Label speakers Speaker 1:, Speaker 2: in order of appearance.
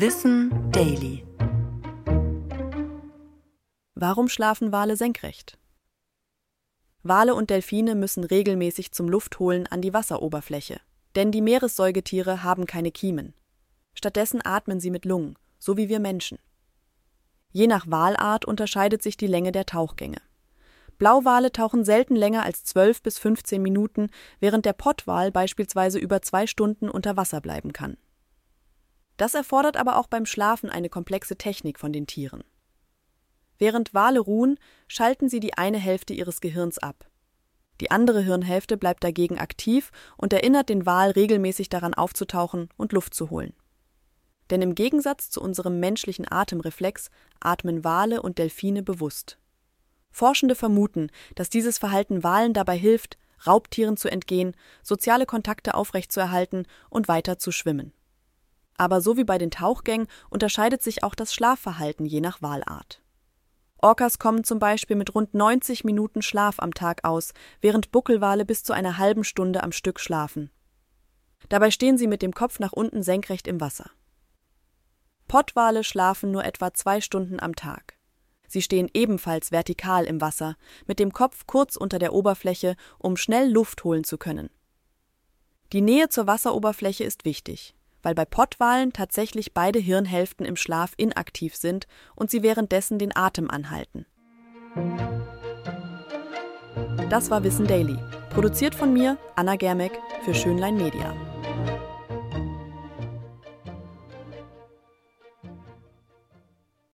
Speaker 1: Wissen Daily.
Speaker 2: Warum schlafen Wale senkrecht? Wale und Delfine müssen regelmäßig zum Luftholen an die Wasseroberfläche, denn die Meeressäugetiere haben keine Kiemen. Stattdessen atmen sie mit Lungen, so wie wir Menschen. Je nach Walart unterscheidet sich die Länge der Tauchgänge. Blauwale tauchen selten länger als 12 bis 15 Minuten, während der Pottwal beispielsweise über zwei Stunden unter Wasser bleiben kann. Das erfordert aber auch beim Schlafen eine komplexe Technik von den Tieren. Während Wale ruhen, schalten sie die eine Hälfte ihres Gehirns ab. Die andere Hirnhälfte bleibt dagegen aktiv und erinnert den Wal regelmäßig daran aufzutauchen und Luft zu holen. Denn im Gegensatz zu unserem menschlichen Atemreflex atmen Wale und Delfine bewusst. Forschende vermuten, dass dieses Verhalten Walen dabei hilft, Raubtieren zu entgehen, soziale Kontakte aufrechtzuerhalten und weiter zu schwimmen. Aber so wie bei den Tauchgängen unterscheidet sich auch das Schlafverhalten je nach Walart. Orcas kommen zum Beispiel mit rund 90 Minuten Schlaf am Tag aus, während Buckelwale bis zu einer halben Stunde am Stück schlafen. Dabei stehen sie mit dem Kopf nach unten senkrecht im Wasser. Pottwale schlafen nur etwa zwei Stunden am Tag. Sie stehen ebenfalls vertikal im Wasser, mit dem Kopf kurz unter der Oberfläche, um schnell Luft holen zu können. Die Nähe zur Wasseroberfläche ist wichtig weil bei Pottwalen tatsächlich beide Hirnhälften im Schlaf inaktiv sind und sie währenddessen den Atem anhalten. Das war Wissen Daily, produziert von mir, Anna Germeck, für Schönlein Media.